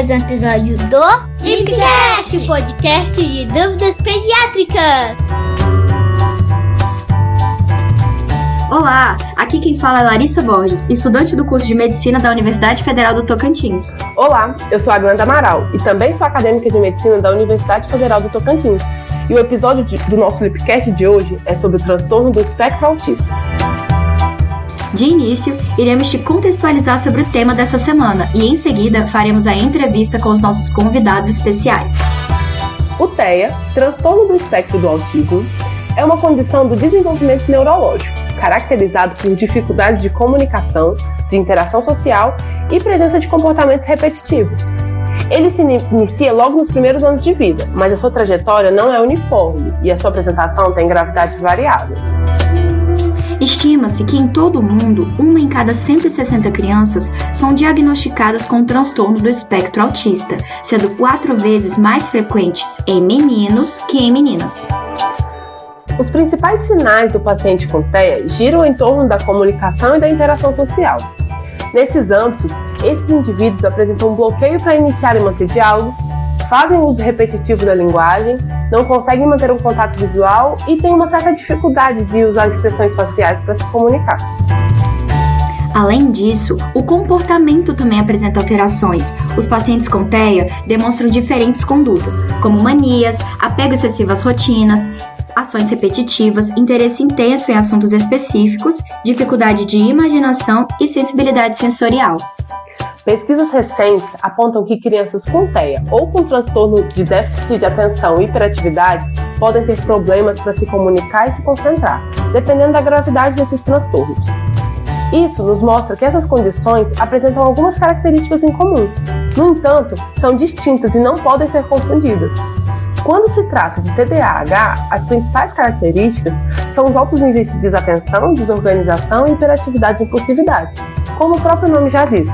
mais um episódio do Lipcast, podcast de dúvidas pediátricas. Olá, aqui quem fala é Larissa Borges, estudante do curso de Medicina da Universidade Federal do Tocantins. Olá, eu sou a Glenda Amaral e também sou acadêmica de Medicina da Universidade Federal do Tocantins. E o episódio de, do nosso Lipcast de hoje é sobre o transtorno do espectro autista. De início, iremos te contextualizar sobre o tema dessa semana e em seguida faremos a entrevista com os nossos convidados especiais. O TEA, transtorno do espectro do autismo, é uma condição do desenvolvimento neurológico, caracterizado por dificuldades de comunicação, de interação social e presença de comportamentos repetitivos. Ele se inicia logo nos primeiros anos de vida, mas a sua trajetória não é uniforme e a sua apresentação tem gravidade variável. Estima-se que em todo o mundo, uma em cada 160 crianças são diagnosticadas com transtorno do espectro autista, sendo quatro vezes mais frequentes em meninos que em meninas. Os principais sinais do paciente com TEA giram em torno da comunicação e da interação social. Nesses âmbitos, esses indivíduos apresentam um bloqueio para iniciar e manter diálogos, fazem uso repetitivo da linguagem, não conseguem manter um contato visual e têm uma certa dificuldade de usar expressões faciais para se comunicar. Além disso, o comportamento também apresenta alterações. Os pacientes com TEA demonstram diferentes condutas, como manias, apego excessivo às rotinas, ações repetitivas, interesse intenso em assuntos específicos, dificuldade de imaginação e sensibilidade sensorial. Pesquisas recentes apontam que crianças com TEA ou com transtorno de déficit de atenção e hiperatividade podem ter problemas para se comunicar e se concentrar, dependendo da gravidade desses transtornos. Isso nos mostra que essas condições apresentam algumas características em comum. No entanto, são distintas e não podem ser confundidas. Quando se trata de TDAH, as principais características são os altos níveis de desatenção, desorganização hiperatividade e impulsividade, como o próprio nome já diz.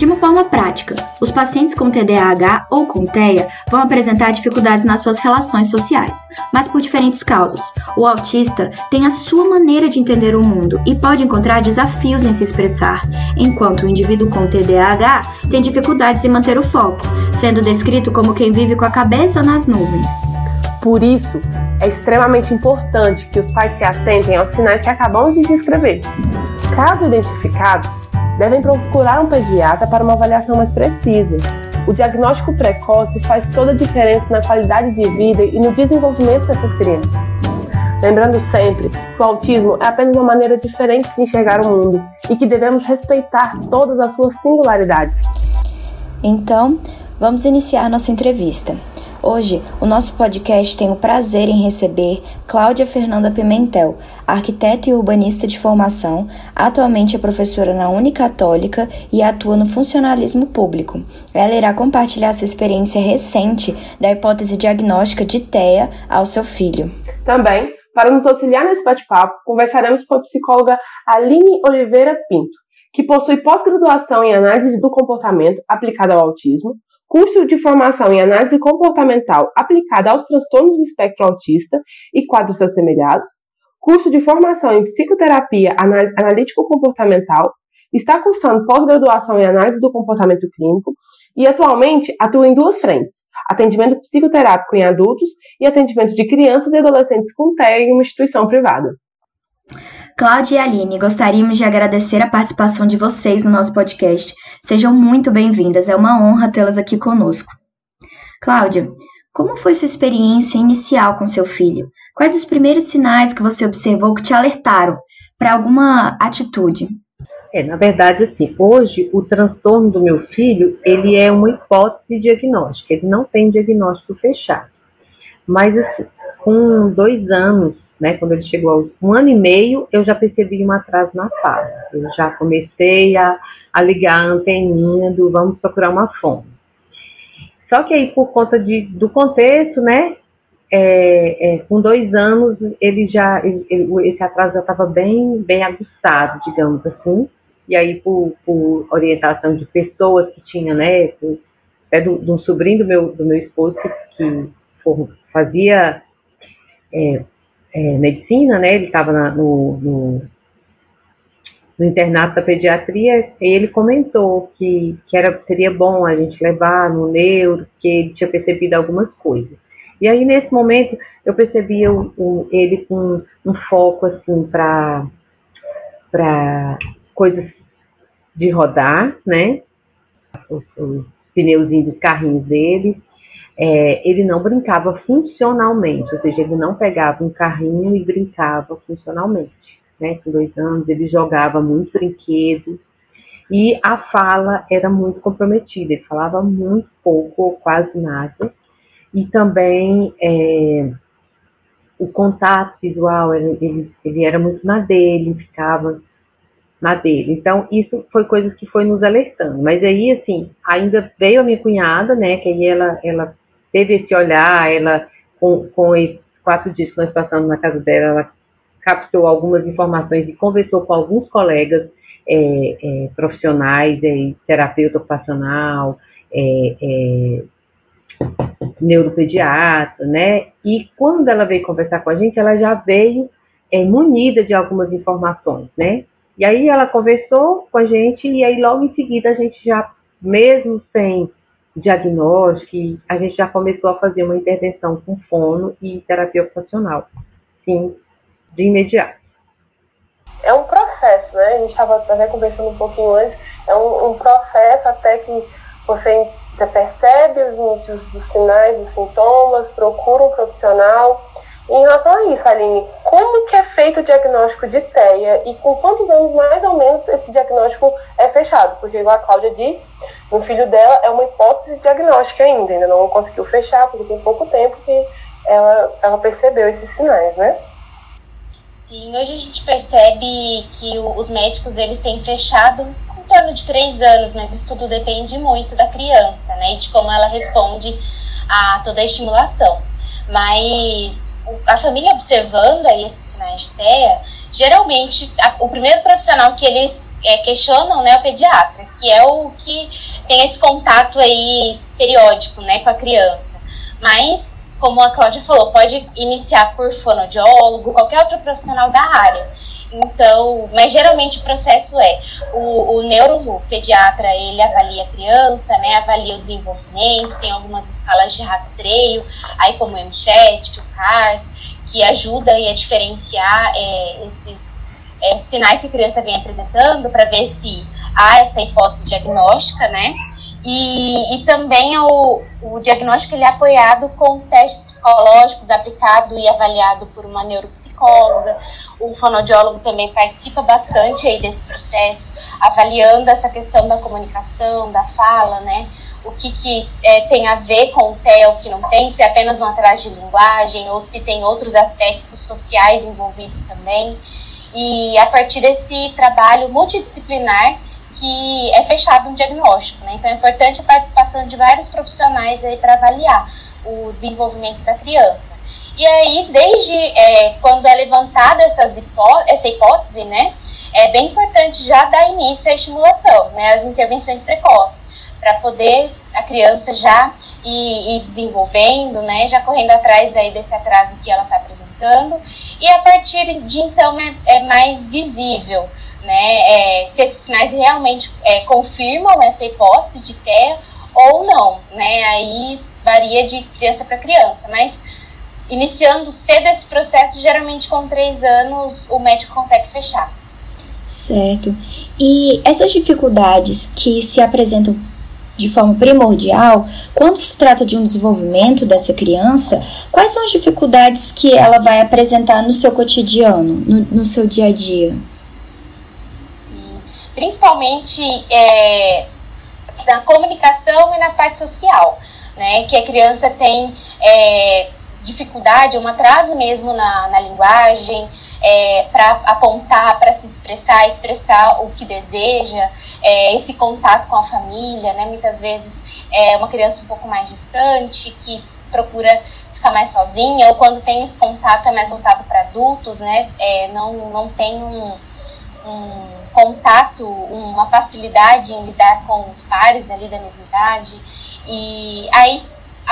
De uma forma prática, os pacientes com TDAH ou com TEA vão apresentar dificuldades nas suas relações sociais, mas por diferentes causas. O autista tem a sua maneira de entender o mundo e pode encontrar desafios em se expressar, enquanto o indivíduo com TDAH tem dificuldades em manter o foco, sendo descrito como quem vive com a cabeça nas nuvens. Por isso, é extremamente importante que os pais se atentem aos sinais que acabamos de descrever. Caso identificados, devem procurar um pediatra para uma avaliação mais precisa. O diagnóstico precoce faz toda a diferença na qualidade de vida e no desenvolvimento dessas crianças. Lembrando sempre que o autismo é apenas uma maneira diferente de enxergar o mundo e que devemos respeitar todas as suas singularidades. Então, vamos iniciar nossa entrevista. Hoje, o nosso podcast tem o prazer em receber Cláudia Fernanda Pimentel, arquiteta e urbanista de formação, atualmente é professora na Unicatólica e atua no funcionalismo público. Ela irá compartilhar sua experiência recente da hipótese diagnóstica de TEA ao seu filho. Também, para nos auxiliar nesse bate-papo, conversaremos com a psicóloga Aline Oliveira Pinto, que possui pós-graduação em análise do comportamento aplicada ao autismo, curso de formação em análise comportamental aplicada aos transtornos do espectro autista e quadros assemelhados, curso de formação em psicoterapia analítico-comportamental, está cursando pós-graduação em análise do comportamento clínico e atualmente atua em duas frentes: atendimento psicoterápico em adultos e atendimento de crianças e adolescentes com TEA em uma instituição privada. Cláudia e Aline, gostaríamos de agradecer a participação de vocês no nosso podcast. Sejam muito bem-vindas, é uma honra tê-las aqui conosco. Cláudia, como foi sua experiência inicial com seu filho? Quais os primeiros sinais que você observou que te alertaram para alguma atitude? É, na verdade, assim, hoje o transtorno do meu filho, ele é uma hipótese diagnóstica, ele não tem diagnóstico fechado. Mas, assim, com dois anos né, quando ele chegou aos um ano e meio, eu já percebi um atraso na fala. Eu já comecei a, a ligar a anteninha do vamos procurar uma fome. Só que aí, por conta de, do contexto, né, é, é, com dois anos, ele já, ele, ele, esse atraso já estava bem, bem aguçado, digamos assim. E aí, por, por orientação de pessoas que tinham, né, por, é do, do sobrinho do meu, do meu esposo, que, que fazia é, é, medicina, né? Ele estava no, no, no internato da pediatria, ele comentou que, que era, seria bom a gente levar no neuro, que ele tinha percebido algumas coisas. E aí, nesse momento, eu percebi o, o, ele com um foco, assim, para coisas de rodar, né? Os, os pneuzinhos dos carrinhos dele. É, ele não brincava funcionalmente, ou seja, ele não pegava um carrinho e brincava funcionalmente né, com dois anos, ele jogava muito brinquedo e a fala era muito comprometida, ele falava muito pouco ou quase nada. E também é, o contato visual, ele, ele, era muito na dele, ficava na dele. Então, isso foi coisa que foi nos alertando. Mas aí, assim, ainda veio a minha cunhada, né, que aí ela, ela teve esse olhar, ela, com, com esses quatro dias que nós passamos na casa dela, ela captou algumas informações e conversou com alguns colegas é, é, profissionais, é, terapeuta ocupacional, é, é, neuropediatra, né? E quando ela veio conversar com a gente, ela já veio é, munida de algumas informações, né? E aí ela conversou com a gente e aí logo em seguida a gente já, mesmo sem diagnóstico, a gente já começou a fazer uma intervenção com fono e terapia ocupacional. Sim, de imediato. É um processo, né? A gente estava até conversando um pouquinho antes, é um, um processo até que você, você percebe os inícios dos sinais, dos sintomas, procura um profissional. Em relação a isso, Aline, como que é feito o diagnóstico de TEA e com quantos anos mais ou menos esse diagnóstico é fechado? Porque, igual a Cláudia disse, o filho dela é uma hipótese diagnóstica ainda, ainda não conseguiu fechar, porque tem pouco tempo que ela, ela percebeu esses sinais, né? Sim, hoje a gente percebe que os médicos eles têm fechado em torno de três anos, mas isso tudo depende muito da criança, né, e de como ela responde a toda a estimulação. Mas a família observando aí esses sinais de TEA, geralmente a, o primeiro profissional que eles é, questionam né, é o pediatra, que é o que tem esse contato aí periódico né, com a criança. Mas como a Cláudia falou, pode iniciar por fonoaudiólogo, qualquer outro profissional da área. Então, mas geralmente o processo é o, o neuropediatra ele avalia a criança, né, avalia o desenvolvimento, tem algumas escalas de rastreio, aí como o MCHAT, o CARS, que ajuda a diferenciar é, esses é, sinais que a criança vem apresentando para ver se há essa hipótese diagnóstica, né? E, e também o, o diagnóstico ele é apoiado com testes psicológicos aplicado e avaliado por uma neuropsicóloga. O fonoaudiólogo também participa bastante aí desse processo, avaliando essa questão da comunicação, da fala, né? O que, que é, tem a ver com o TEL, que não tem, se é apenas um atraso de linguagem ou se tem outros aspectos sociais envolvidos também. E a partir desse trabalho multidisciplinar, que é fechado um diagnóstico, né? Então é importante a participação de vários profissionais aí para avaliar o desenvolvimento da criança. E aí, desde é, quando é levantada essas hipó essa hipótese, né, é bem importante já dar início à estimulação, né, às intervenções precoces, para poder a criança já ir, ir, desenvolvendo, né, já correndo atrás aí desse atraso que ela está apresentando, e a partir de então é, é mais visível né, é, se esses sinais realmente é, confirmam essa hipótese de TEA ou não, né, aí varia de criança para criança, mas iniciando cedo esse processo, geralmente com três anos o médico consegue fechar. Certo. E essas dificuldades que se apresentam de forma primordial, quando se trata de um desenvolvimento dessa criança, quais são as dificuldades que ela vai apresentar no seu cotidiano, no, no seu dia a dia? principalmente é, na comunicação e na parte social, né? Que a criança tem é, dificuldade, um atraso mesmo na, na linguagem, é, para apontar, para se expressar, expressar o que deseja, é, esse contato com a família, né? Muitas vezes é uma criança um pouco mais distante que procura ficar mais sozinha, ou quando tem esse contato é mais voltado para adultos, né? É, não, não tem um, um contato, uma facilidade em lidar com os pares ali da mesma idade. E aí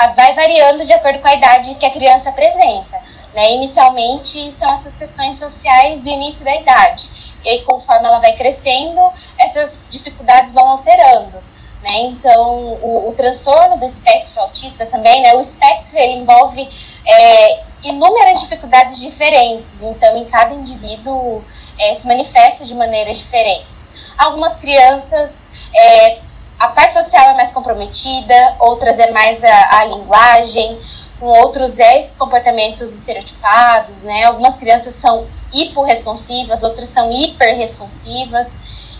vai variando de acordo com a idade que a criança apresenta. Né? Inicialmente são essas questões sociais do início da idade, e aí conforme ela vai crescendo, essas dificuldades vão alterando. Né? Então, o, o, transtorno do espectro autista também, né? o espectro envolve é, inúmeras dificuldades diferentes, então em cada indivíduo é, se manifesta de maneiras diferentes. Algumas crianças, é, a parte social é mais comprometida, outras é mais a, a linguagem, com outros é esses comportamentos estereotipados, né? Algumas crianças são hiporresponsivas, outras são hiperresponsivas,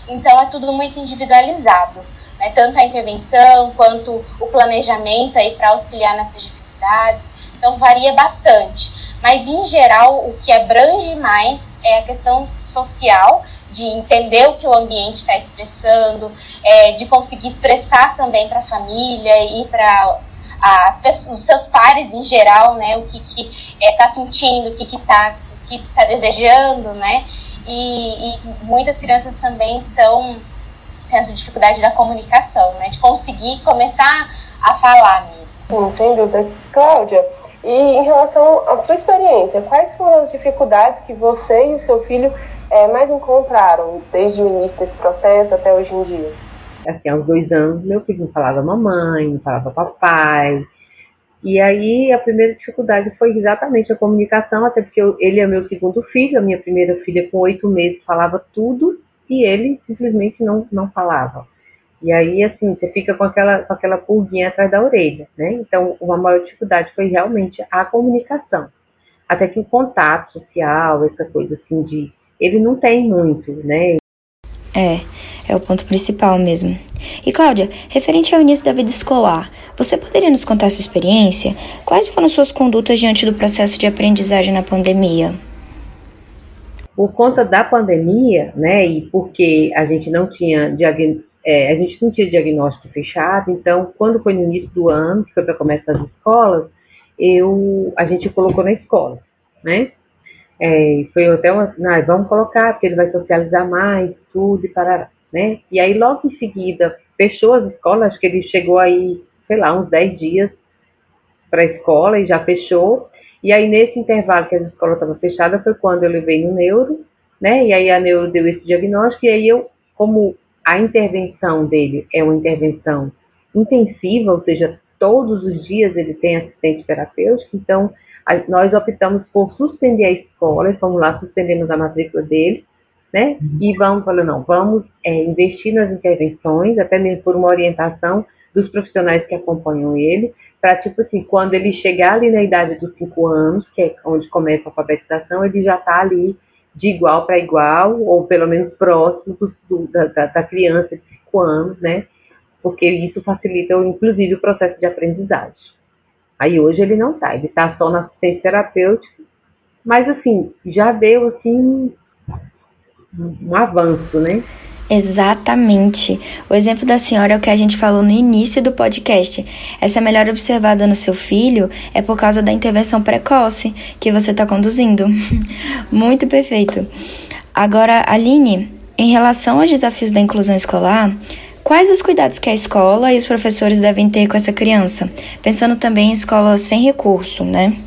então é tudo muito individualizado né, tanto a intervenção quanto o planejamento aí para auxiliar nessas dificuldades. Então varia bastante. Mas em geral, o que abrange mais é a questão social, de entender o que o ambiente está expressando, é, de conseguir expressar também para a família e para os seus pares em geral, né, o que está é, tá sentindo, o que está que tá desejando, né, e, e muitas crianças também são essa dificuldade da comunicação, né? De conseguir começar a falar mesmo. Sim, sem dúvida. Cláudia, e em relação à sua experiência, quais foram as dificuldades que você e o seu filho é, mais encontraram desde o início desse processo até hoje em dia? Assim, aos dois anos, meu filho não falava mamãe, não falava papai. E aí a primeira dificuldade foi exatamente a comunicação, até porque eu, ele é meu segundo filho, a minha primeira filha com oito meses falava tudo, e ele simplesmente não, não falava. E aí, assim, você fica com aquela, com aquela pulguinha atrás da orelha, né? Então, uma maior dificuldade foi realmente a comunicação. Até que o contato social, essa coisa assim de. Ele não tem muito, né? É, é o ponto principal mesmo. E Cláudia, referente ao início da vida escolar, você poderia nos contar sua experiência? Quais foram suas condutas diante do processo de aprendizagem na pandemia? por conta da pandemia, né, e porque a gente não tinha é, a gente não tinha diagnóstico fechado, então quando foi no início do ano, que foi para começar as escolas, eu, a gente colocou na escola, né? É, foi até uma, vamos colocar, porque ele vai socializar mais, tudo e parar, né? E aí logo em seguida fechou as escolas, acho que ele chegou aí, sei lá, uns 10 dias para a escola e já fechou. E aí, nesse intervalo que a escola estava fechada, foi quando eu levei no neuro, né? E aí a neuro deu esse diagnóstico, e aí eu, como a intervenção dele é uma intervenção intensiva, ou seja, todos os dias ele tem assistente terapêutico, então nós optamos por suspender a escola, e fomos lá, suspendemos a matrícula dele, né? Uhum. E vamos falando, não, vamos é, investir nas intervenções, até mesmo por uma orientação dos profissionais que acompanham ele, para, tipo assim, quando ele chegar ali na idade dos 5 anos, que é onde começa a alfabetização, ele já está ali de igual para igual, ou pelo menos próximo do, da, da, criança de 5 anos, né? Porque isso facilita, inclusive, o processo de aprendizagem. Aí hoje ele não está, ele está só na assistência terapêutica, mas assim, já deu assim um avanço, né? Exatamente. O exemplo da senhora é o que a gente falou no início do podcast. Essa melhora observada no seu filho é por causa da intervenção precoce que você está conduzindo. Muito perfeito. Agora, Aline, em relação aos desafios da inclusão escolar, quais os cuidados que a escola e os professores devem ter com essa criança? Pensando também em escolas sem recurso, né?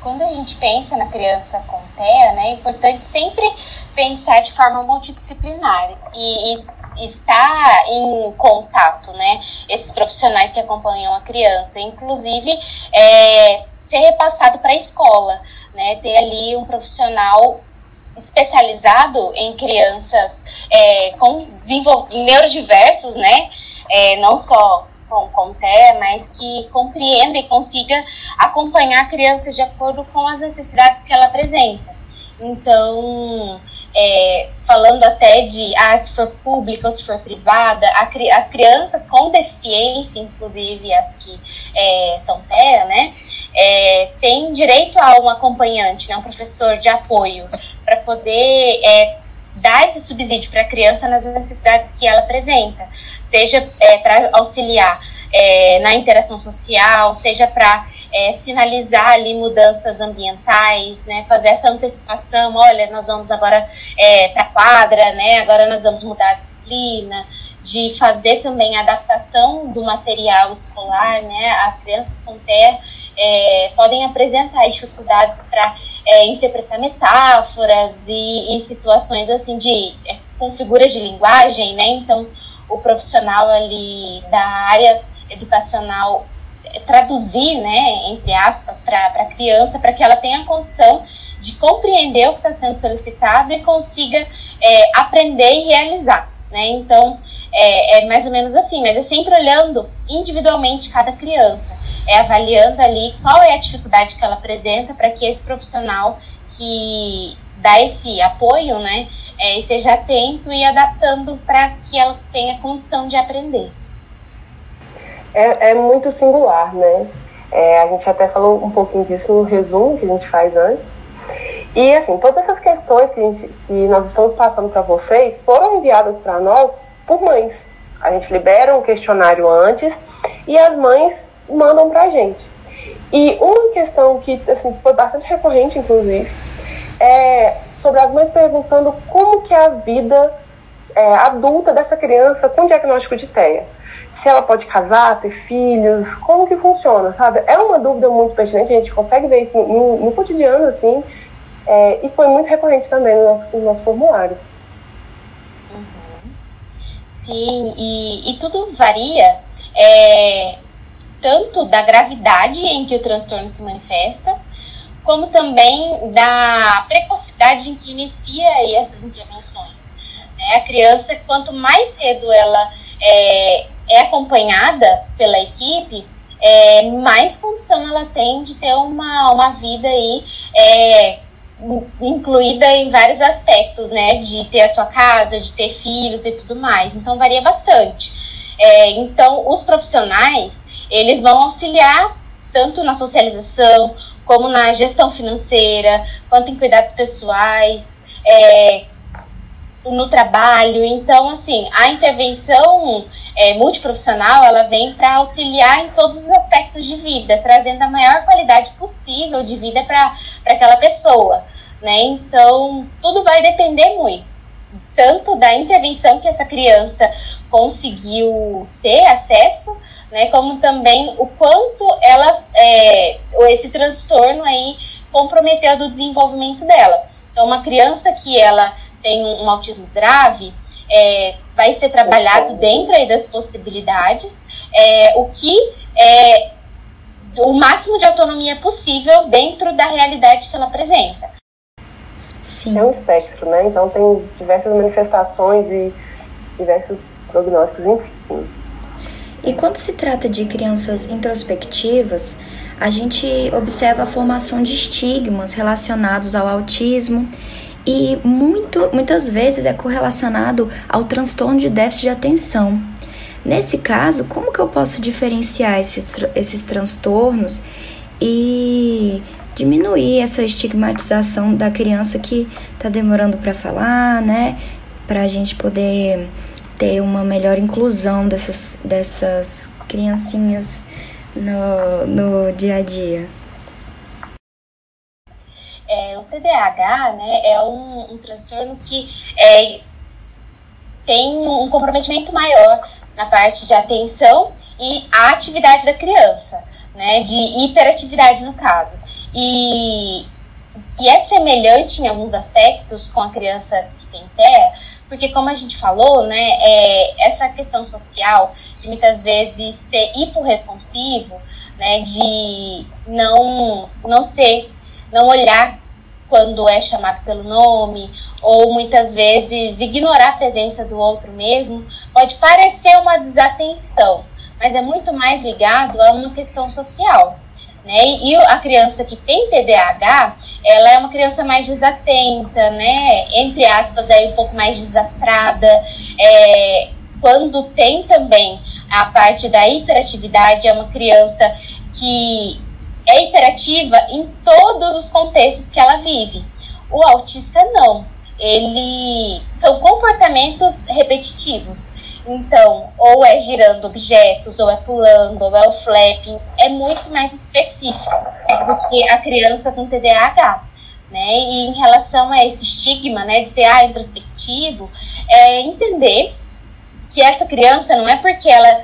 Quando a gente pensa na criança com TEA, né, é importante sempre pensar de forma multidisciplinar e, e estar em contato, né? Esses profissionais que acompanham a criança, inclusive é, ser repassado para a escola, né? Ter ali um profissional especializado em crianças é, com neurodiversos, né? É, não só com, com mas que compreenda e consiga acompanhar a criança de acordo com as necessidades que ela apresenta. Então, é, falando até de ah, se for pública ou se for privada, a, as crianças com deficiência, inclusive as que é, são TEA, né, é, têm direito a um acompanhante, né, um professor de apoio, para poder é, dar esse subsídio para a criança nas necessidades que ela apresenta, seja é, para auxiliar é, na interação social, seja para é, sinalizar ali mudanças ambientais, né, fazer essa antecipação, olha, nós vamos agora é, para a quadra, né, agora nós vamos mudar a disciplina, de fazer também a adaptação do material escolar, né, as crianças com TEA é, podem apresentar dificuldades para é, interpretar metáforas e, e, situações assim de é, com figuras de linguagem, né? Então o profissional ali da área educacional traduzir, né, entre aspas, para a criança, para que ela tenha condição de compreender o que está sendo solicitado e consiga é, aprender e realizar. Né? Então, é, é, mais ou menos assim, mas é sempre olhando individualmente cada criança, é avaliando ali qual é a dificuldade que ela apresenta para que esse profissional que dá esse apoio, né, é, esteja atento e adaptando para que ela tenha condição de aprender. É, é muito singular, né? É, a gente até falou um pouquinho disso no resumo que a gente faz antes, e assim, todas essas questões que, gente, que nós estamos passando para vocês foram enviadas para nós por mães. A gente libera um questionário antes e as mães mandam para a gente. E uma questão que assim, foi bastante recorrente, inclusive, é sobre as mães perguntando como que é a vida é, adulta dessa criança com diagnóstico de TEA. Se ela pode casar, ter filhos, como que funciona, sabe? É uma dúvida muito pertinente, a gente consegue ver isso no, no cotidiano, assim, é, e foi muito recorrente também no nosso, no nosso formulário. Uhum. Sim, e, e tudo varia é, tanto da gravidade em que o transtorno se manifesta, como também da precocidade em que inicia essas intervenções. Né? A criança, quanto mais cedo ela é, é acompanhada pela equipe, é, mais condição ela tem de ter uma, uma vida aí é, incluída em vários aspectos, né? De ter a sua casa, de ter filhos e tudo mais. Então varia bastante. É, então os profissionais eles vão auxiliar tanto na socialização como na gestão financeira, quanto em cuidados pessoais, é, no trabalho. Então, assim, a intervenção é, multiprofissional, ela vem para auxiliar em todos os aspectos de vida, trazendo a maior qualidade possível de vida para aquela pessoa, né? Então, tudo vai depender muito, tanto da intervenção que essa criança conseguiu ter acesso, né, como também o quanto ela, é, esse transtorno aí comprometeu do desenvolvimento dela. Então, uma criança que ela tem um, um autismo grave, é, vai ser trabalhado dentro aí das possibilidades, é, o que é o máximo de autonomia possível dentro da realidade que ela apresenta. Sim. É um espectro, né? Então tem diversas manifestações e diversos prognósticos, enfim. E quando se trata de crianças introspectivas, a gente observa a formação de estigmas relacionados ao autismo e muito, muitas vezes é correlacionado ao transtorno de déficit de atenção. Nesse caso, como que eu posso diferenciar esses, esses transtornos e diminuir essa estigmatização da criança que está demorando para falar, né? Para a gente poder ter uma melhor inclusão dessas, dessas criancinhas no, no dia a dia. TDAH né, é um, um transtorno que é, tem um comprometimento maior na parte de atenção e a atividade da criança, né, de hiperatividade no caso. E, e é semelhante em alguns aspectos com a criança que tem TEA, porque como a gente falou, né, é, essa questão social de muitas vezes ser hiporresponsivo, né, de não, não ser não olhar quando é chamado pelo nome, ou muitas vezes ignorar a presença do outro mesmo, pode parecer uma desatenção, mas é muito mais ligado a uma questão social. Né? E a criança que tem TDAH, ela é uma criança mais desatenta, né? Entre aspas, é um pouco mais desastrada. É, quando tem também a parte da hiperatividade, é uma criança que é hiperativa em todos os contextos que ela vive. O autista não. Ele são comportamentos repetitivos. Então, ou é girando objetos, ou é pulando, ou é o flapping, é muito mais específico do que a criança com TDAH. Né? E em relação a esse estigma né, de ser ah, introspectivo, é entender que essa criança não é porque ela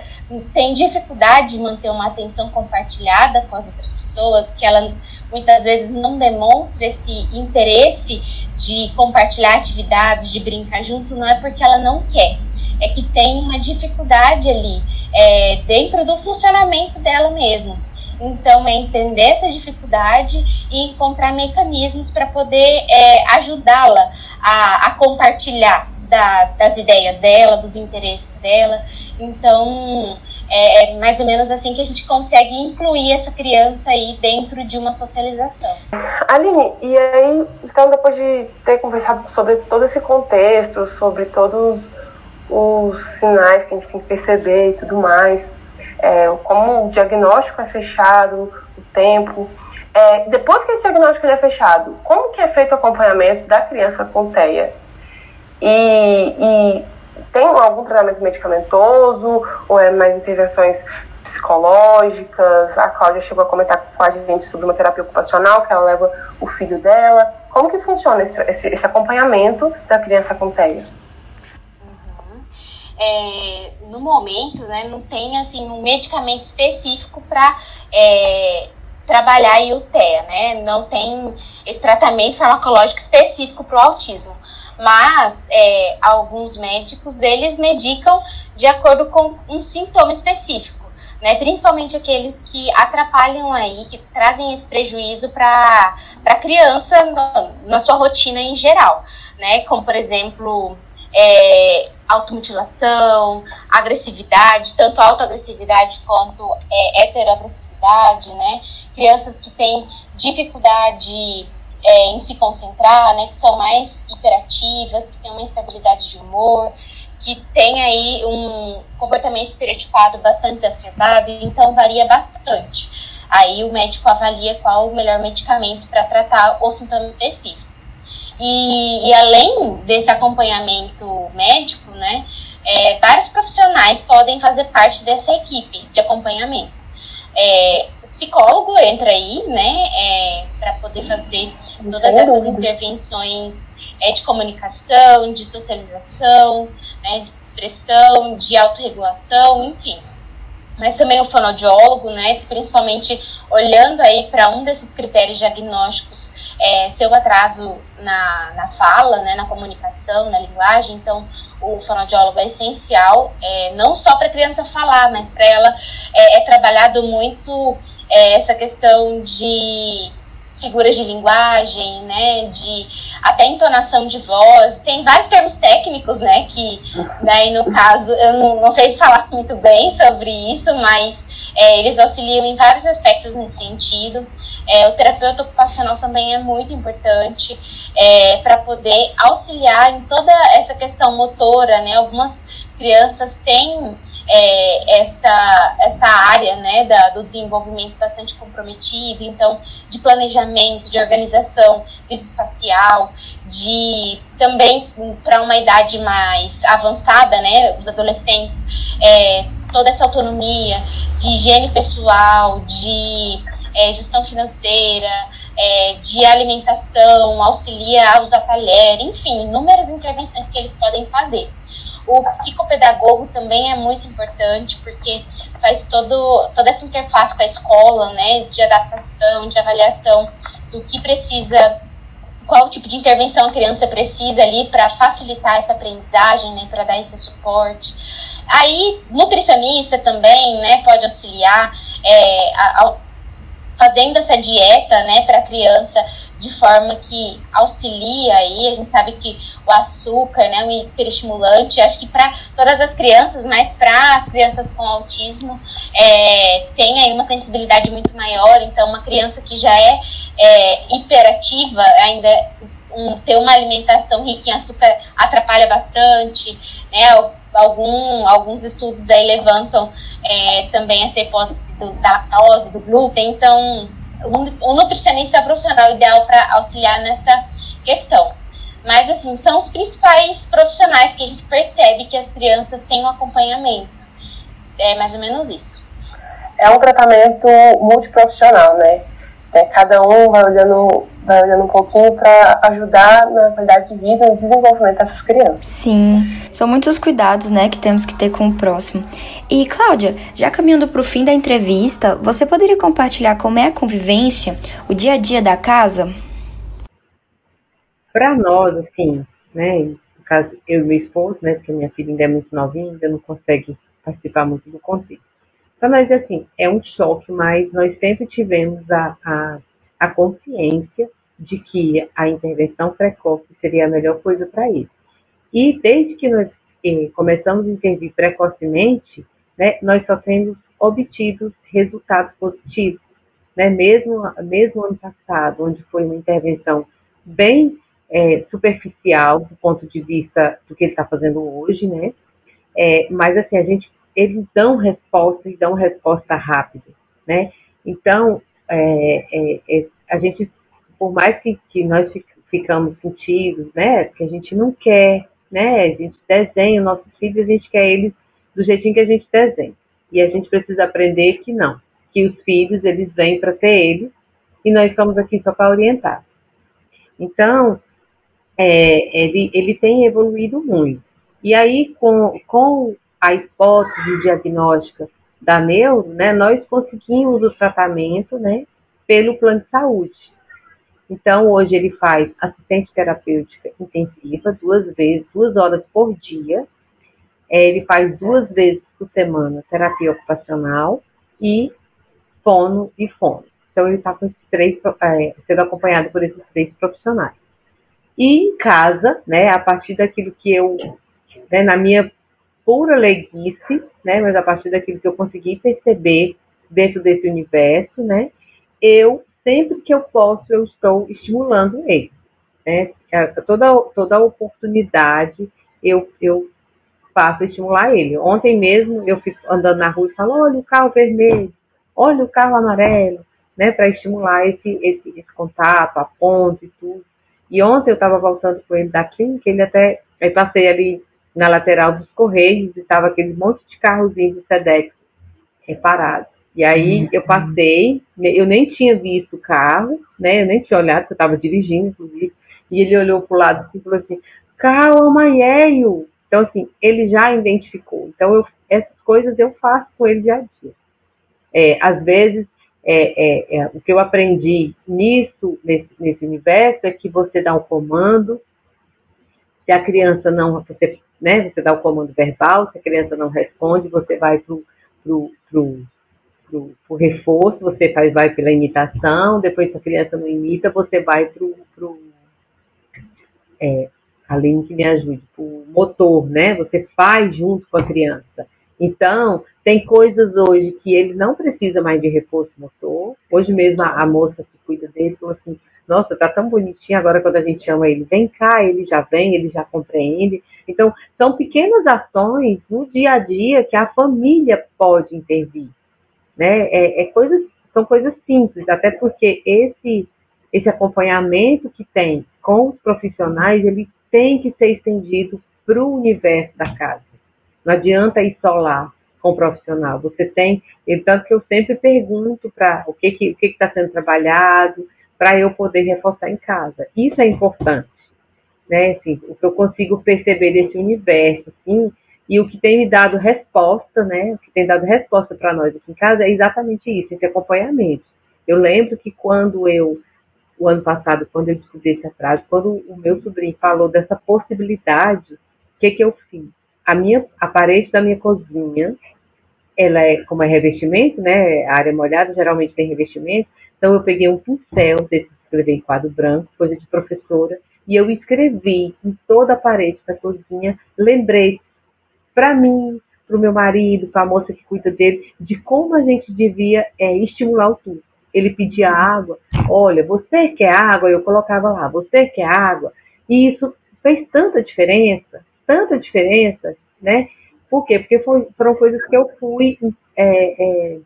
tem dificuldade de manter uma atenção compartilhada com as outras pessoas, que ela muitas vezes não demonstra esse interesse de compartilhar atividades, de brincar junto, não é porque ela não quer, é que tem uma dificuldade ali é, dentro do funcionamento dela mesmo. Então, é entender essa dificuldade e encontrar mecanismos para poder é, ajudá-la a, a, compartilhar da, das ideias dela, dos interesses dela. Então, é, é mais ou menos assim que a gente consegue incluir essa criança aí dentro de uma socialização. Aline, e aí, então, depois de ter conversado sobre todo esse contexto, sobre todos os sinais que a gente tem que perceber e tudo mais, é, como o diagnóstico é fechado, o tempo. É, depois que esse diagnóstico é fechado, como que é feito o acompanhamento da criança com TEA? E, e tem algum tratamento medicamentoso ou é mais intervenções psicológicas? A Cláudia chegou a comentar com a gente sobre uma terapia ocupacional que ela leva o filho dela. Como que funciona esse, esse, esse acompanhamento da criança com TEA? é, no momento, né, não tem assim um medicamento específico para é, trabalhar a IUTEA, né? Não tem esse tratamento farmacológico específico para o autismo. Mas é, alguns médicos eles medicam de acordo com um sintoma específico, né? Principalmente aqueles que atrapalham aí, que trazem esse prejuízo para a criança na, na sua rotina em geral, né? Como por exemplo é, automutilação, agressividade, tanto autoagressividade quanto é, heteroagressividade, né? Crianças que têm dificuldade é, em se concentrar, né? Que são mais hiperativas, que têm uma instabilidade de humor, que têm aí um comportamento estereotipado bastante exacerbado, então varia bastante. Aí o médico avalia qual o melhor medicamento para tratar o sintoma específico. E, e além desse acompanhamento médico, né, é, vários profissionais podem fazer parte dessa equipe de acompanhamento. É, o psicólogo entra aí, né, é, para poder fazer todas essas intervenções é, de comunicação, de socialização, né, de expressão, de autorregulação, enfim. Mas também o fonoaudiólogo, né, principalmente olhando aí para um desses critérios diagnósticos é, seu atraso na, na fala, né, na comunicação, na linguagem. Então, o fonoaudiólogo é essencial, é, não só para a criança falar, mas para ela é, é, trabalhado muito é, essa questão de figuras de linguagem, né, de até entonação de voz. Tem vários termos técnicos, né, que daí no caso eu não, não sei falar muito bem sobre isso, mas é, eles auxiliam em vários aspectos nesse sentido. É, o terapeuta ocupacional também é muito importante é, para poder auxiliar em toda essa questão motora, né? Algumas crianças têm é, essa, essa área né, da, do desenvolvimento bastante comprometido, então, de planejamento, de organização espacial, de também para uma idade mais avançada, né, os adolescentes, é, toda essa autonomia de higiene pessoal, de é, gestão financeira, é, de alimentação, auxilia a usar talher, enfim, inúmeras intervenções que eles podem fazer. O psicopedagogo também é muito importante porque faz todo, toda essa interface com a escola, né, de adaptação, de avaliação do que precisa, qual tipo de intervenção a criança precisa ali para facilitar essa aprendizagem, né, para dar esse suporte. Aí, nutricionista também, né, pode auxiliar, é, a, fazendo essa dieta, né, para a criança de forma que auxilia aí, a gente sabe que o açúcar, né, um hiperestimulante, acho que para todas as crianças, mas para as crianças com autismo, é, tem aí uma sensibilidade muito maior, então uma criança que já é, é hiperativa, ainda um, ter uma alimentação rica em açúcar atrapalha bastante, né, algum, alguns estudos aí levantam é, também essa hipótese do, da lactose, do glúten, então o, nutricionista profissional ideal para auxiliar nessa questão. Mas, assim, são os principais profissionais que a gente percebe que as crianças têm um acompanhamento. É mais ou menos isso. É um tratamento multiprofissional, né? É, cada um vai olhando vai olhando um pouquinho para ajudar na qualidade de vida e no desenvolvimento dessas crianças. Sim, são muitos cuidados, né, que temos que ter com o próximo. E Cláudia, já caminhando para o fim da entrevista, você poderia compartilhar como é a convivência, o dia a dia da casa? Para nós, assim, né, no caso eu e meu esposo, né, porque minha filha ainda é muito novinha, ainda não consegue participar muito do contexto. Para nós, assim, é um choque, mas nós sempre tivemos a, a a consciência de que a intervenção precoce seria a melhor coisa para ele. E desde que nós eh, começamos a intervir precocemente, né, nós só temos obtido resultados positivos. Né? Mesmo, mesmo ano passado, onde foi uma intervenção bem é, superficial do ponto de vista do que ele está fazendo hoje, né? É, mas assim, a gente, eles dão resposta e dão resposta rápida, né? Então, é, é, é, a gente, por mais que, que nós ficamos sentidos, né, porque a gente não quer, né, a gente desenha os nossos filhos, a gente quer eles do jeitinho que a gente desenha. E a gente precisa aprender que não, que os filhos, eles vêm para ter eles, e nós estamos aqui só para orientar. Então, é, ele, ele tem evoluído muito. E aí, com, com a hipótese diagnóstica da neuro, né, nós conseguimos o tratamento, né, pelo plano de saúde. Então, hoje ele faz assistente terapêutica intensiva duas vezes, duas horas por dia. É, ele faz duas vezes por semana terapia ocupacional e fono e fono. Então, ele está é, sendo acompanhado por esses três profissionais. E em casa, né, a partir daquilo que eu, né, na minha pura leguice, né, mas a partir daquilo que eu consegui perceber dentro desse universo, né, eu, sempre que eu posso, eu estou estimulando ele. Né, toda, toda oportunidade eu, eu faço estimular ele. Ontem mesmo eu fico andando na rua e falo, olha o carro vermelho, olha o carro amarelo, né, para estimular esse, esse, esse contato, a ponte e tudo. E ontem eu estava voltando com ele da clínica, ele até, eu passei ali na lateral dos Correios, estava aquele monte de carrozinhos do SEDEX reparados. E aí uhum. eu passei, eu nem tinha visto o carro, né? Eu nem tinha olhado, porque eu estava dirigindo, inclusive. E ele olhou para o lado assim, e falou assim, calma, Maieio. Então, assim, ele já identificou. Então, eu, essas coisas eu faço com ele dia a dia. É, às vezes, é, é, é, o que eu aprendi nisso, nesse, nesse universo, é que você dá um comando, se a criança não, você né? Você dá o comando verbal, se a criança não responde, você vai para o reforço, você faz, vai pela imitação, depois se a criança não imita, você vai para o. É, além que me ajude, o motor, né? Você faz junto com a criança. Então, tem coisas hoje que ele não precisa mais de reforço motor. Hoje mesmo a, a moça que cuida dele falou assim, nossa, tá tão bonitinho agora quando a gente chama ele, vem cá, ele já vem, ele já compreende. Então, são pequenas ações no dia a dia que a família pode intervir. Né? É, é coisas, são coisas simples, até porque esse, esse acompanhamento que tem com os profissionais, ele tem que ser estendido para o universo da casa. Não adianta ir só lá com o profissional. Você tem, tanto que eu sempre pergunto para o que está que, o que que tá sendo trabalhado, para eu poder reforçar em casa. Isso é importante, né? Assim, o que eu consigo perceber desse universo, assim, e o que tem me dado resposta, né? O que tem dado resposta para nós aqui em casa é exatamente isso, esse acompanhamento. Eu lembro que quando eu, o ano passado, quando eu descobri esse atraso, quando o meu sobrinho falou dessa possibilidade, o que, que eu fiz? A minha, a parede da minha cozinha, ela é, como é revestimento, né? A área molhada geralmente tem revestimento, então, eu peguei um pincel desse escrever em quadro branco, coisa de professora, e eu escrevi em toda a parede da cozinha, lembrei para mim, para o meu marido, para a moça que cuida dele, de como a gente devia é, estimular o tudo. Ele pedia água, olha, você quer água? Eu colocava lá, você quer água? E isso fez tanta diferença, tanta diferença, né? Por quê? Porque foi, foram coisas que eu fui é, é,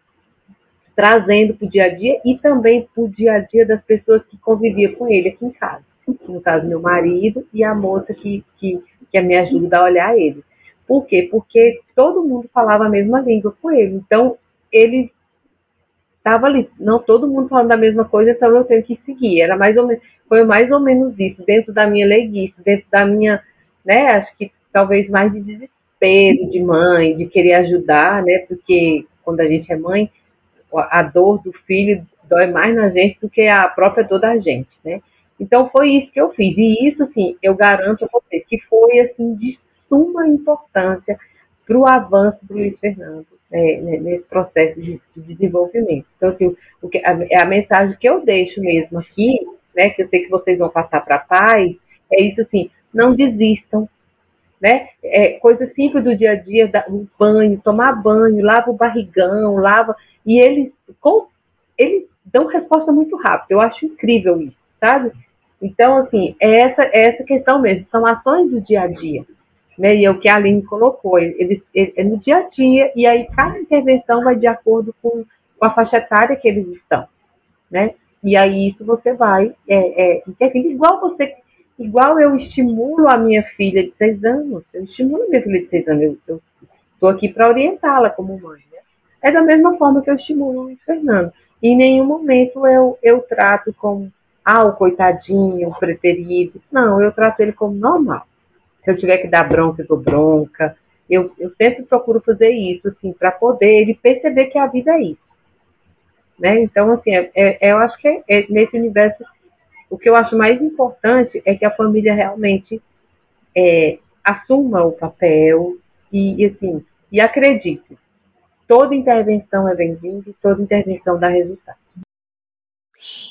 trazendo para o dia a dia e também para o dia a dia das pessoas que conviviam com ele aqui em casa. No caso, meu marido e a moça que, que, que me ajuda a olhar ele. Por quê? Porque todo mundo falava a mesma língua com ele. Então, ele estava ali, não todo mundo falando da mesma coisa, então eu tenho que seguir. Era mais ou menos, foi mais ou menos isso, dentro da minha leguice, dentro da minha, né, acho que talvez mais de desespero de mãe, de querer ajudar, né, porque quando a gente é mãe, a dor do filho dói mais na gente do que a própria dor da gente, né. Então foi isso que eu fiz, e isso, assim, eu garanto a você que foi, assim, de suma importância para o avanço do Luiz Fernando é, né, nesse processo de, de, desenvolvimento. Então, assim, o que, a, é a mensagem que eu deixo mesmo aqui, né, que eu sei que vocês vão passar para paz, é isso assim, não desistam, né? É, coisa simples do dia a dia, o banho, tomar banho, lava o barrigão, lava, e eles, com, eles dão resposta muito rápido. Eu acho incrível isso, sabe? Então, assim, é essa, é essa questão mesmo, são ações do dia a dia né? E é o que a Aline colocou, ele, ele, é no dia a dia, e aí cada intervenção vai de acordo com, com a faixa etária que eles estão, né? E aí isso você vai, é, é, igual você, igual eu estimulo a minha filha de seis anos, eu estimulo a minha filha de seis anos, eu estou aqui para orientá-la como mãe, né? É da mesma forma que eu estimulo o Fernando. Em nenhum momento eu, eu trato como, ah, o coitadinho, o preferido. Não, eu trato ele como normal. Se eu tiver que dar bronca, eu dou bronca. Eu, eu sempre procuro fazer isso, assim, para poder ele perceber que a vida é isso. Né? Então, assim, é, é, eu acho que é, é, nesse universo, o que eu acho mais importante é que a família realmente é, assuma o papel e, e, assim, e acredite. Toda intervenção é bem-vinda e toda intervenção dá resultado.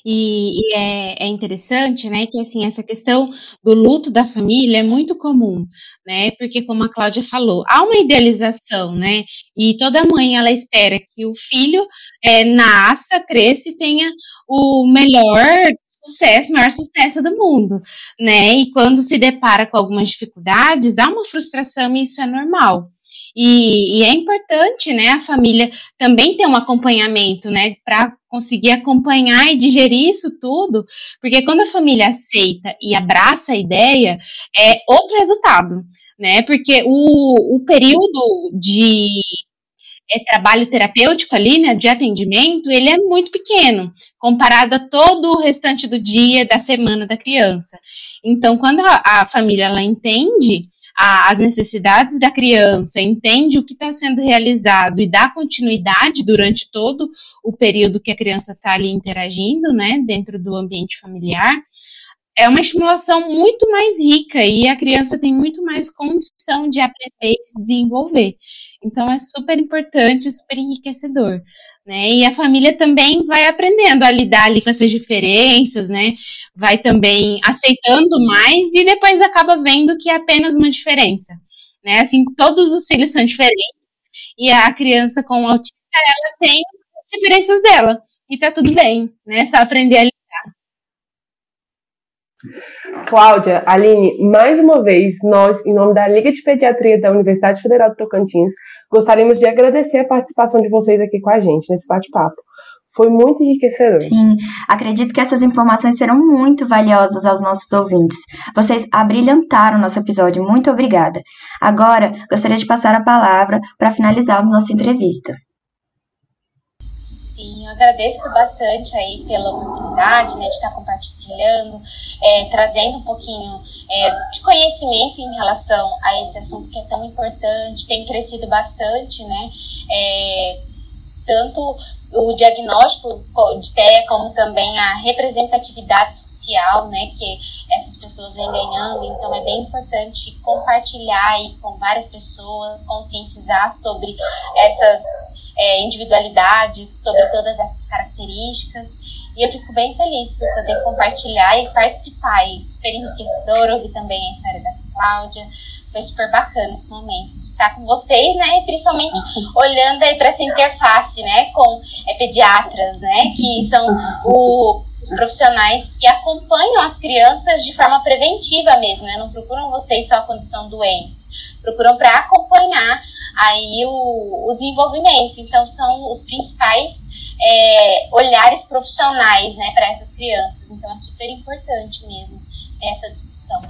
E, e é, é, interessante, né, que assim, essa questão do luto da família é muito comum, né, porque como a Cláudia falou, há uma idealização, né, e toda mãe, ela espera que o filho é, nasça, cresça e tenha o melhor sucesso, maior sucesso do mundo, né, e quando se depara com algumas dificuldades, há uma frustração e isso é normal. E, e, é importante, né, a família também ter um acompanhamento, né, para conseguir acompanhar e digerir isso tudo, porque quando a família aceita e abraça a ideia, é outro resultado, né, porque o, o período de é, trabalho terapêutico ali, né, de atendimento, ele é muito pequeno, comparado a todo o restante do dia, da semana da criança. Então, quando a, a família, ela entende a, as necessidades da criança, entende o que está sendo realizado e dá continuidade durante todo o período que a criança está ali interagindo, né, dentro do ambiente familiar, é uma estimulação muito mais rica e a criança tem muito mais condição de aprender e se desenvolver. Então é super importante, super enriquecedor, né? E a família também vai aprendendo a lidar ali com essas diferenças, né? Vai também aceitando mais e depois acaba vendo que é apenas uma diferença, né? Assim, todos os filhos são diferentes e a criança com autista ela tem as diferenças dela e tá tudo bem, né? Só aprender a lidar. Cláudia, Aline, mais uma vez, nós, em nome da Liga de Pediatria da Universidade Federal do Tocantins, gostaríamos de agradecer a participação de vocês aqui com a gente nesse bate-papo. Foi muito enriquecedor. Sim, acredito que essas informações serão muito valiosas aos nossos ouvintes. Vocês abrilhantaram nosso episódio. Muito obrigada. Agora, gostaria de passar a palavra para finalizarmos nossa entrevista. Sim, eu agradeço bastante aí pela oportunidade né, de estar compartilhando, é, trazendo um pouquinho é, de conhecimento em relação a esse assunto que é tão importante, tem crescido bastante, né? É, tanto o diagnóstico de TEA como também a representatividade social, né, que essas pessoas vêm ganhando, então é bem importante compartilhar aí com várias pessoas, conscientizar sobre essas é, individualidades, sobre todas essas características. E eu fico bem feliz por poder compartilhar e participar. E super enriquecedor ouvir também a história da Cláudia. Foi super bacana esse momento de estar com vocês, né? E principalmente olhando aí para essa interface, né? Com é, pediatras, né? Que são o, os profissionais que acompanham as crianças de forma preventiva mesmo, né? Não procuram vocês só quando estão doentes. Procuram para acompanhar aí o, o desenvolvimento. Então, são os principais é, olhares profissionais né, para essas crianças. Então, é super importante mesmo essa discussão.